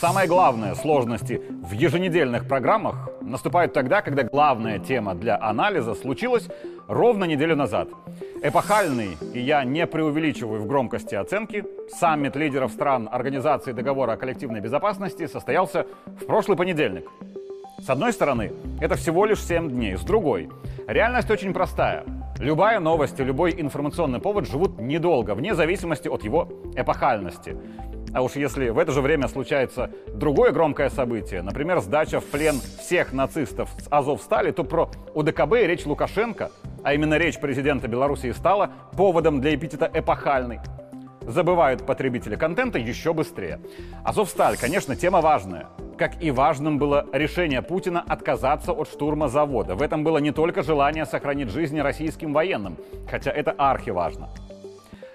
Самое главное сложности в еженедельных программах наступают тогда, когда главная тема для анализа случилась ровно неделю назад. Эпохальный, и я не преувеличиваю в громкости оценки, саммит лидеров стран Организации договора о коллективной безопасности состоялся в прошлый понедельник. С одной стороны, это всего лишь 7 дней. С другой, реальность очень простая. Любая новость и любой информационный повод живут недолго, вне зависимости от его эпохальности. А уж если в это же время случается другое громкое событие, например, сдача в плен всех нацистов с Азовстали, то про УДКБ и речь Лукашенко, а именно речь президента Беларуси стала поводом для эпитета «эпохальный». Забывают потребители контента еще быстрее. Азовсталь, конечно, тема важная. Как и важным было решение Путина отказаться от штурма завода. В этом было не только желание сохранить жизни российским военным, хотя это архиважно.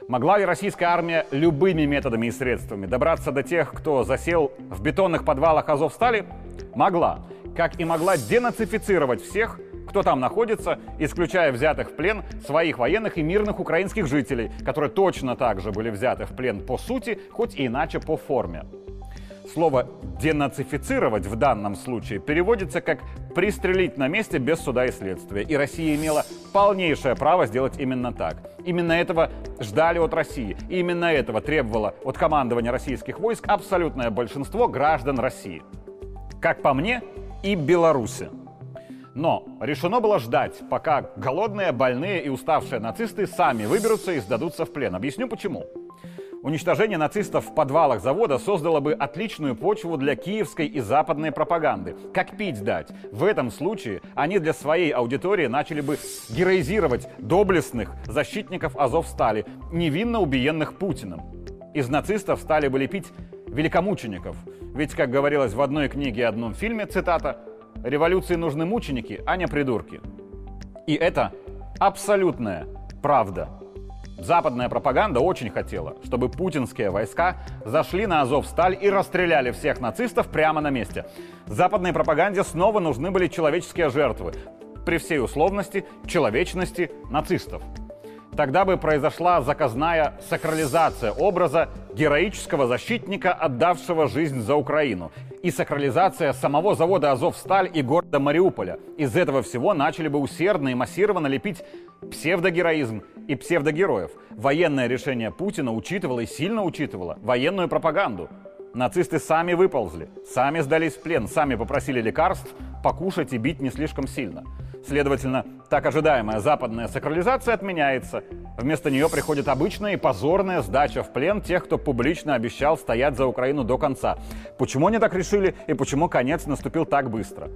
Могла ли российская армия любыми методами и средствами добраться до тех, кто засел в бетонных подвалах Азовстали? Могла. Как и могла денацифицировать всех, кто там находится, исключая взятых в плен своих военных и мирных украинских жителей, которые точно так же были взяты в плен по сути, хоть и иначе по форме. Слово «денацифицировать» в данном случае переводится как «пристрелить на месте без суда и следствия». И Россия имела полнейшее право сделать именно так. Именно этого ждали от России. И именно этого требовало от командования российских войск абсолютное большинство граждан России. Как по мне, и Беларуси. Но решено было ждать, пока голодные, больные и уставшие нацисты сами выберутся и сдадутся в плен. Объясню почему. Уничтожение нацистов в подвалах завода создало бы отличную почву для киевской и западной пропаганды. Как пить дать? В этом случае они для своей аудитории начали бы героизировать доблестных защитников Азовстали, невинно убиенных Путиным. Из нацистов стали бы лепить великомучеников. Ведь, как говорилось в одной книге и одном фильме, цитата, «Революции нужны мученики, а не придурки». И это абсолютная правда. Западная пропаганда очень хотела, чтобы путинские войска зашли на Азов-Сталь и расстреляли всех нацистов прямо на месте. Западной пропаганде снова нужны были человеческие жертвы, при всей условности, человечности нацистов. Тогда бы произошла заказная сакрализация образа героического защитника, отдавшего жизнь за Украину, и сакрализация самого завода «Азовсталь» и города Мариуполя. Из этого всего начали бы усердно и массированно лепить псевдогероизм и псевдогероев. Военное решение Путина учитывало и сильно учитывало военную пропаганду. Нацисты сами выползли, сами сдались в плен, сами попросили лекарств, покушать и бить не слишком сильно. Следовательно, так ожидаемая западная сакрализация отменяется. Вместо нее приходит обычная и позорная сдача в плен тех, кто публично обещал стоять за Украину до конца. Почему они так решили и почему конец наступил так быстро?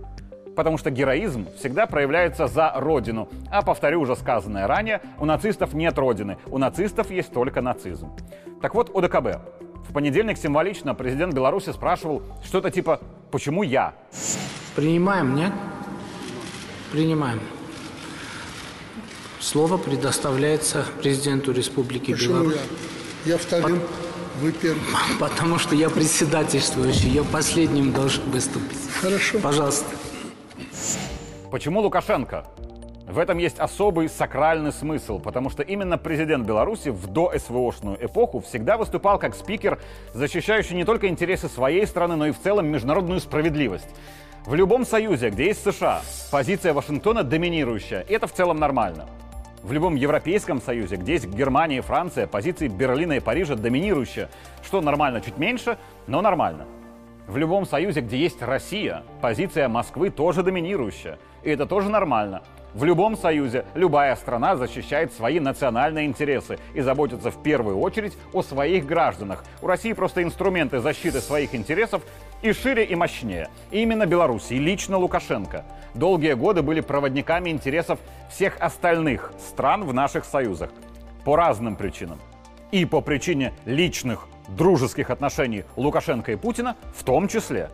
Потому что героизм всегда проявляется за родину. А повторю уже сказанное ранее, у нацистов нет родины, у нацистов есть только нацизм. Так вот, ОДКБ. В понедельник символично президент Беларуси спрашивал что-то типа «Почему я?». Принимаем, нет? Принимаем. Слово предоставляется президенту Республики Почему Беларусь. я? Я вторым, вы первым. Потому что я председательствующий, я последним должен выступить. Хорошо. Пожалуйста. Почему Лукашенко? В этом есть особый сакральный смысл, потому что именно президент Беларуси в до-СВОшную эпоху всегда выступал как спикер, защищающий не только интересы своей страны, но и в целом международную справедливость. В любом союзе, где есть США, позиция Вашингтона доминирующая, это в целом нормально. В любом Европейском Союзе, где есть Германия и Франция, позиции Берлина и Парижа доминирующая, что нормально чуть меньше, но нормально. В любом союзе, где есть Россия, позиция Москвы тоже доминирующая. И это тоже нормально. В любом союзе любая страна защищает свои национальные интересы и заботится в первую очередь о своих гражданах. У России просто инструменты защиты своих интересов и шире, и мощнее. И именно Беларусь, и лично Лукашенко долгие годы были проводниками интересов всех остальных стран в наших союзах. По разным причинам. И по причине личных дружеских отношений Лукашенко и Путина в том числе.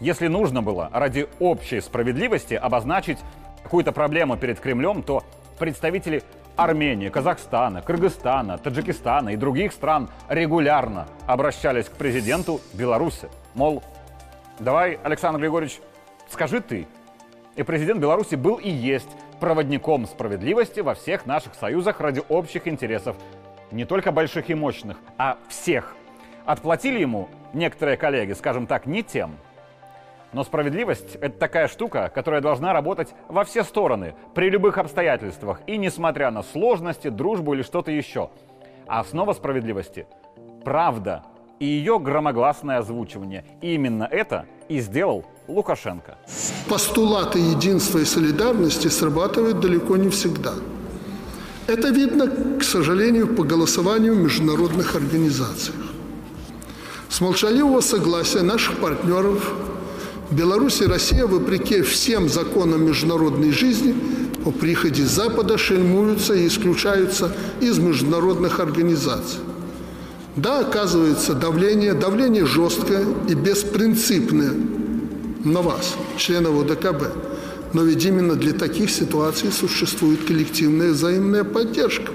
Если нужно было ради общей справедливости обозначить какую-то проблему перед Кремлем, то представители Армении, Казахстана, Кыргызстана, Таджикистана и других стран регулярно обращались к президенту Беларуси. Мол, давай, Александр Григорьевич, скажи ты. И президент Беларуси был и есть проводником справедливости во всех наших союзах ради общих интересов. Не только больших и мощных, а всех. Отплатили ему некоторые коллеги, скажем так, не тем. Но справедливость – это такая штука, которая должна работать во все стороны, при любых обстоятельствах, и несмотря на сложности, дружбу или что-то еще. А основа справедливости – правда и ее громогласное озвучивание. И именно это и сделал Лукашенко. Постулаты единства и солидарности срабатывают далеко не всегда. Это видно, к сожалению, по голосованию в международных организациях. С молчаливого согласия наших партнеров Беларусь и Россия, вопреки всем законам международной жизни, по приходе Запада шельмуются и исключаются из международных организаций. Да, оказывается, давление, давление жесткое и беспринципное на вас, членов ОДКБ. Но ведь именно для таких ситуаций существует коллективная взаимная поддержка.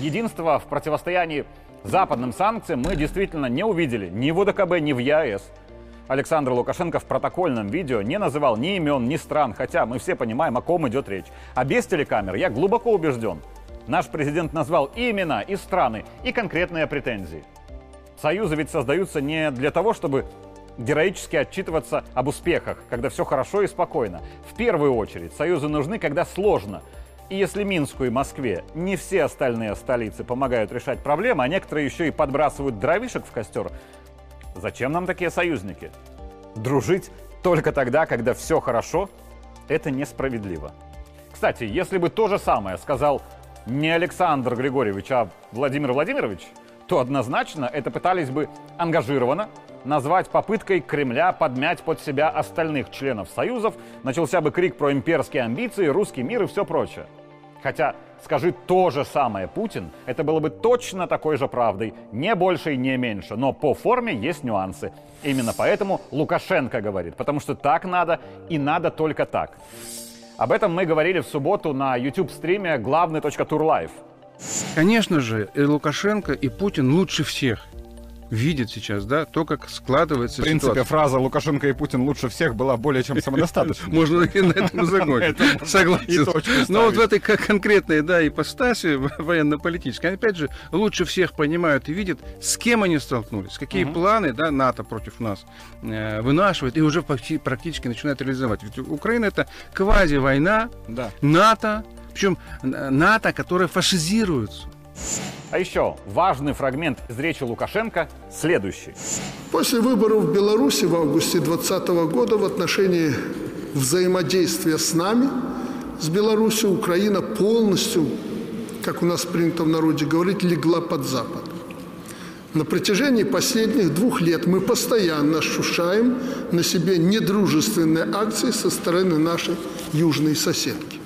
Единство в противостоянии западным санкциям мы действительно не увидели ни в ОДКБ, ни в ЕАЭС. Александр Лукашенко в протокольном видео не называл ни имен, ни стран, хотя мы все понимаем, о ком идет речь. А без телекамер я глубоко убежден, наш президент назвал и имена, и страны, и конкретные претензии. Союзы ведь создаются не для того, чтобы героически отчитываться об успехах, когда все хорошо и спокойно. В первую очередь союзы нужны, когда сложно. И если Минску и Москве не все остальные столицы помогают решать проблемы, а некоторые еще и подбрасывают дровишек в костер, Зачем нам такие союзники? Дружить только тогда, когда все хорошо, это несправедливо. Кстати, если бы то же самое сказал не Александр Григорьевич, а Владимир Владимирович, то однозначно это пытались бы ангажированно назвать попыткой Кремля подмять под себя остальных членов союзов, начался бы крик про имперские амбиции, русский мир и все прочее. Хотя, скажи то же самое Путин, это было бы точно такой же правдой, не больше и не меньше. Но по форме есть нюансы. Именно поэтому Лукашенко говорит, потому что так надо и надо только так. Об этом мы говорили в субботу на YouTube-стриме главный.турлайв. Конечно же, и Лукашенко, и Путин лучше всех видит сейчас, да, то, как складывается В принципе, ситуация. фраза «Лукашенко и Путин лучше всех» была более чем самодостаточной. Можно и на этом закончить. Согласен. Но вот в этой конкретной, да, ипостаси военно-политической, опять же, лучше всех понимают и видят, с кем они столкнулись, какие планы, да, НАТО против нас э, вынашивает и уже практически начинает реализовать. Ведь Украина это квази-война. НАТО, причем э, НАТО, которое фашизируется. А еще важный фрагмент из речи Лукашенко следующий. После выборов в Беларуси в августе 2020 года в отношении взаимодействия с нами, с Беларусью, Украина полностью, как у нас принято в народе говорить, легла под Запад. На протяжении последних двух лет мы постоянно ощущаем на себе недружественные акции со стороны нашей южной соседки.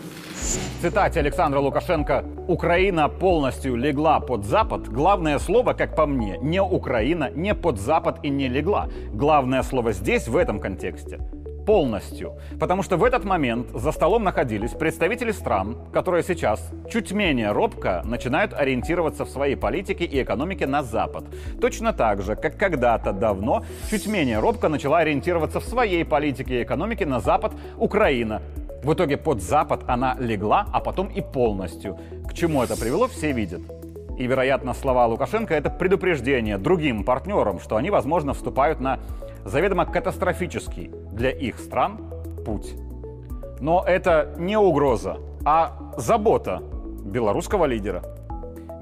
В цитате Александра Лукашенко «Украина полностью легла под Запад» главное слово, как по мне, не Украина, не под Запад и не легла. Главное слово здесь, в этом контексте полностью. Потому что в этот момент за столом находились представители стран, которые сейчас чуть менее робко начинают ориентироваться в своей политике и экономике на Запад. Точно так же, как когда-то давно чуть менее робко начала ориентироваться в своей политике и экономике на Запад Украина. В итоге под Запад она легла, а потом и полностью. К чему это привело, все видят. И, вероятно, слова Лукашенко – это предупреждение другим партнерам, что они, возможно, вступают на заведомо катастрофический для их стран путь. Но это не угроза, а забота белорусского лидера.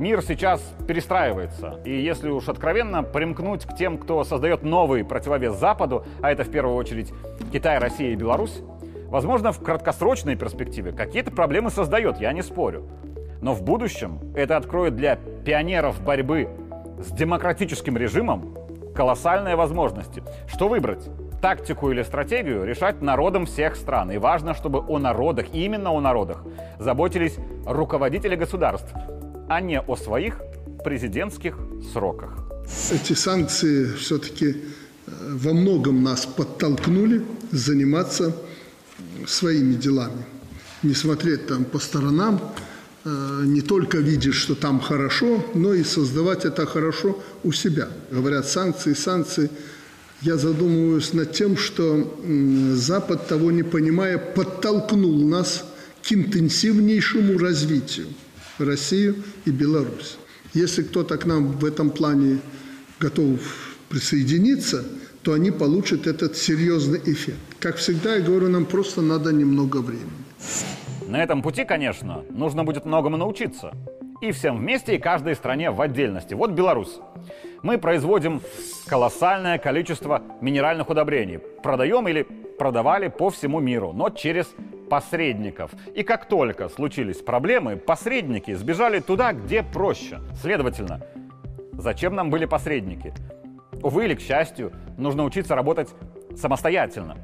Мир сейчас перестраивается, и если уж откровенно примкнуть к тем, кто создает новый противовес Западу, а это в первую очередь Китай, Россия и Беларусь, возможно, в краткосрочной перспективе какие-то проблемы создает, я не спорю. Но в будущем это откроет для пионеров борьбы с демократическим режимом колоссальные возможности. Что выбрать? Тактику или стратегию решать народом всех стран. И важно, чтобы о народах, именно о народах, заботились руководители государств, а не о своих президентских сроках. Эти санкции все-таки во многом нас подтолкнули заниматься своими делами. Не смотреть там по сторонам, не только видеть, что там хорошо, но и создавать это хорошо у себя. Говорят, санкции, санкции. Я задумываюсь над тем, что Запад, того не понимая, подтолкнул нас к интенсивнейшему развитию Россию и Беларусь. Если кто-то к нам в этом плане готов присоединиться, то они получат этот серьезный эффект. Как всегда, я говорю, нам просто надо немного времени. На этом пути, конечно, нужно будет многому научиться. И всем вместе, и каждой стране в отдельности. Вот Беларусь. Мы производим колоссальное количество минеральных удобрений. Продаем или продавали по всему миру, но через посредников. И как только случились проблемы, посредники сбежали туда, где проще. Следовательно, зачем нам были посредники? Увы или к счастью, нужно учиться работать самостоятельно.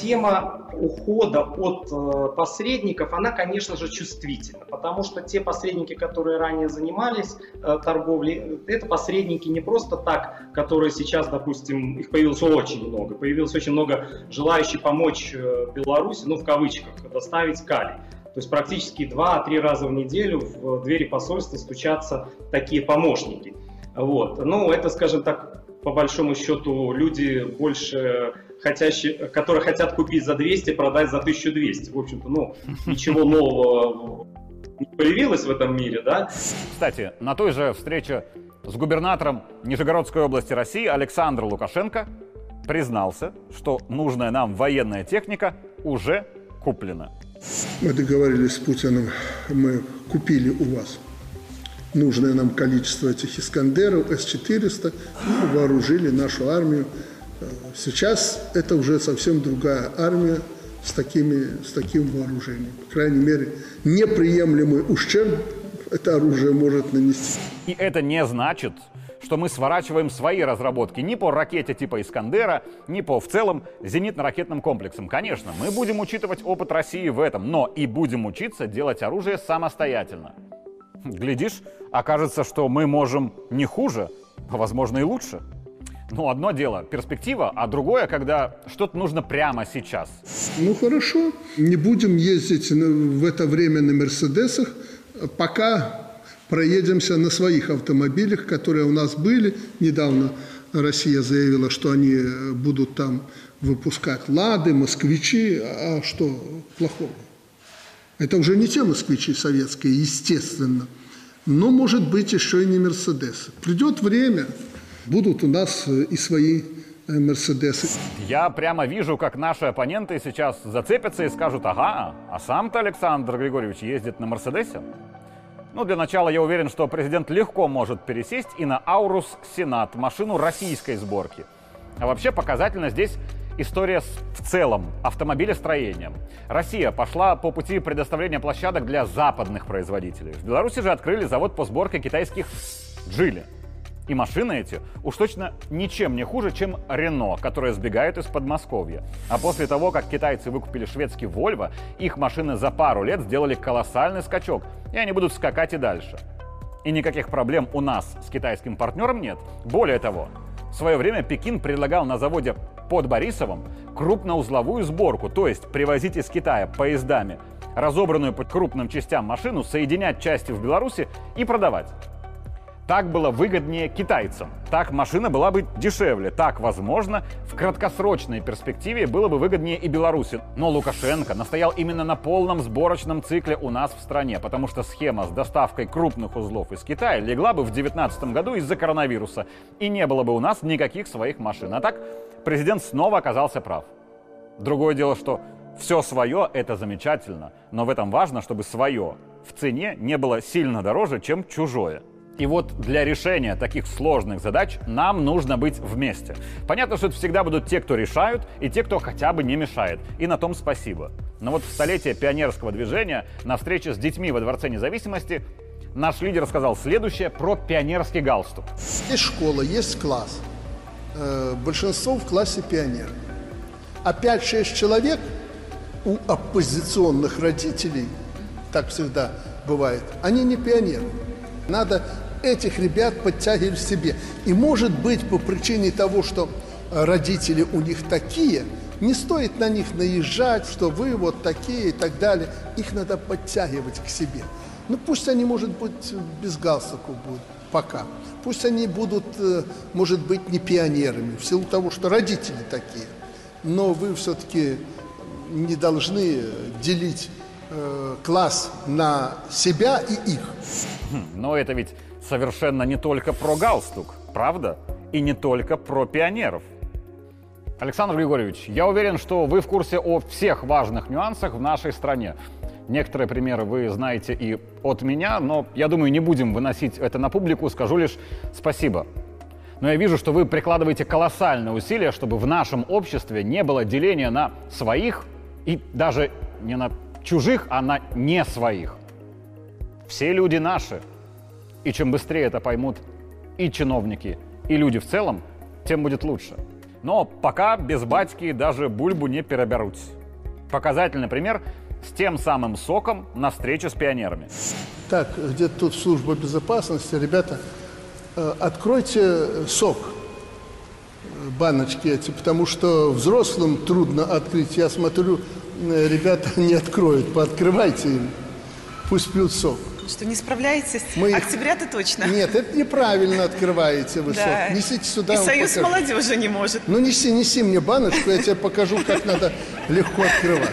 Тема ухода от э, посредников, она, конечно же, чувствительна, потому что те посредники, которые ранее занимались э, торговлей, это посредники не просто так, которые сейчас, допустим, их появилось очень много, появилось очень много желающих помочь э, Беларуси, ну, в кавычках, доставить калий. То есть практически 2-3 раза в неделю в двери посольства стучатся такие помощники. Вот. Ну, это, скажем так, по большому счету, люди больше хотящие, которые хотят купить за 200, продать за 1200. В общем-то, ну, ничего нового не появилось в этом мире, да? Кстати, на той же встрече с губернатором Нижегородской области России Александр Лукашенко признался, что нужная нам военная техника уже куплена. Мы договорились с Путиным, мы купили у вас нужное нам количество этих «Искандеров», С-400, и вооружили нашу армию Сейчас это уже совсем другая армия с, такими, с таким вооружением. По крайней мере, неприемлемый ущерб это оружие может нанести. И это не значит, что мы сворачиваем свои разработки ни по ракете типа «Искандера», ни по в целом зенитно-ракетным комплексам. Конечно, мы будем учитывать опыт России в этом, но и будем учиться делать оружие самостоятельно. Глядишь, окажется, что мы можем не хуже, а возможно и лучше. Ну, одно дело перспектива, а другое, когда что-то нужно прямо сейчас. Ну, хорошо. Не будем ездить в это время на «Мерседесах», пока проедемся на своих автомобилях, которые у нас были. Недавно Россия заявила, что они будут там выпускать «Лады», «Москвичи». А что плохого? Это уже не те «Москвичи» советские, естественно. Но, может быть, еще и не «Мерседесы». Придет время – будут у нас э, и свои э, Мерседесы. Я прямо вижу, как наши оппоненты сейчас зацепятся и скажут, ага, а сам-то Александр Григорьевич ездит на Мерседесе? Ну, для начала я уверен, что президент легко может пересесть и на Аурус Сенат, машину российской сборки. А вообще показательно здесь история с, в целом автомобилестроением. Россия пошла по пути предоставления площадок для западных производителей. В Беларуси же открыли завод по сборке китайских «Джили». И машины эти уж точно ничем не хуже, чем Рено, которая сбегает из Подмосковья. А после того, как китайцы выкупили шведский Volvo, их машины за пару лет сделали колоссальный скачок, и они будут скакать и дальше. И никаких проблем у нас с китайским партнером нет. Более того, в свое время Пекин предлагал на заводе под Борисовым крупноузловую сборку, то есть привозить из Китая поездами разобранную по крупным частям машину, соединять части в Беларуси и продавать. Так было выгоднее китайцам. Так машина была бы дешевле. Так, возможно, в краткосрочной перспективе было бы выгоднее и Беларуси. Но Лукашенко настоял именно на полном сборочном цикле у нас в стране, потому что схема с доставкой крупных узлов из Китая легла бы в 2019 году из-за коронавируса, и не было бы у нас никаких своих машин. А так президент снова оказался прав. Другое дело, что все свое – это замечательно, но в этом важно, чтобы свое в цене не было сильно дороже, чем чужое – и вот для решения таких сложных задач нам нужно быть вместе. Понятно, что это всегда будут те, кто решают, и те, кто хотя бы не мешает. И на том спасибо. Но вот в столетие пионерского движения на встрече с детьми во Дворце независимости наш лидер сказал следующее про пионерский галстук. Есть школа, есть класс. Э, большинство в классе пионер. А 5-6 человек у оппозиционных родителей, так всегда бывает, они не пионеры. Надо этих ребят подтягивать в себе. И может быть по причине того, что э, родители у них такие, не стоит на них наезжать, что вы вот такие и так далее. Их надо подтягивать к себе. Ну пусть они, может быть, без галстуков будут пока. Пусть они будут, э, может быть, не пионерами, в силу того, что родители такие. Но вы все-таки не должны делить э, класс на себя и их. Но это ведь совершенно не только про галстук, правда? И не только про пионеров. Александр Григорьевич, я уверен, что вы в курсе о всех важных нюансах в нашей стране. Некоторые примеры вы знаете и от меня, но я думаю, не будем выносить это на публику, скажу лишь спасибо. Но я вижу, что вы прикладываете колоссальные усилия, чтобы в нашем обществе не было деления на своих и даже не на чужих, а на не своих. Все люди наши. И чем быстрее это поймут и чиновники, и люди в целом, тем будет лучше. Но пока без батьки даже бульбу не переберут. Показательный пример с тем самым соком на встрече с пионерами. Так, где-то тут служба безопасности, ребята, э, откройте сок, э, баночки эти, потому что взрослым трудно открыть. Я смотрю, э, ребята не откроют, пооткрывайте им, пусть пьют сок. Что, не справляетесь? Мы- Октября-то точно. Нет, это неправильно открываете вы Да. сок. Несите сюда. И Союз покажу. молодежи не может. Ну неси, неси мне баночку, я тебе покажу, как надо легко открывать.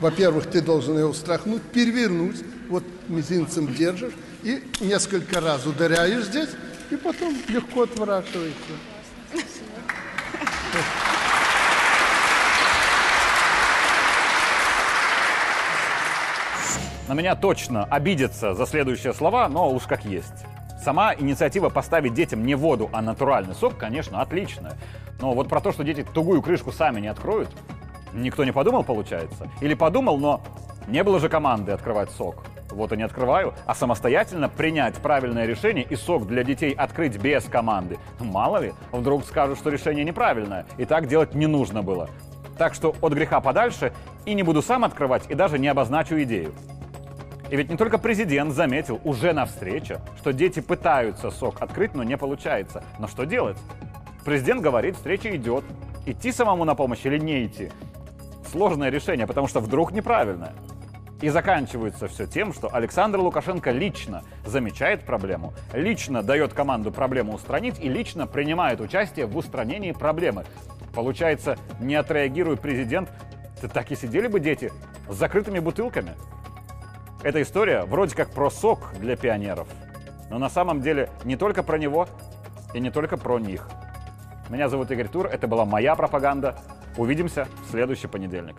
Во-первых, ты должен его встряхнуть, перевернуть, вот мизинцем держишь и несколько раз ударяешь здесь, и потом легко отворачиваешься. На меня точно обидятся за следующие слова, но уж как есть. Сама инициатива поставить детям не воду, а натуральный сок, конечно, отличная. Но вот про то, что дети тугую крышку сами не откроют, никто не подумал, получается. Или подумал, но не было же команды открывать сок. Вот и не открываю, а самостоятельно принять правильное решение и сок для детей открыть без команды. Мало ли, вдруг скажут, что решение неправильное, и так делать не нужно было. Так что от греха подальше и не буду сам открывать, и даже не обозначу идею. И ведь не только президент заметил уже на встрече, что дети пытаются сок открыть, но не получается. Но что делать? Президент говорит, встреча идет. Идти самому на помощь или не идти? Сложное решение, потому что вдруг неправильное. И заканчивается все тем, что Александр Лукашенко лично замечает проблему, лично дает команду проблему устранить и лично принимает участие в устранении проблемы. Получается, не отреагирует президент, то так и сидели бы дети с закрытыми бутылками. Эта история вроде как про сок для пионеров, но на самом деле не только про него и не только про них. Меня зовут Игорь Тур, это была моя пропаганда. Увидимся в следующий понедельник.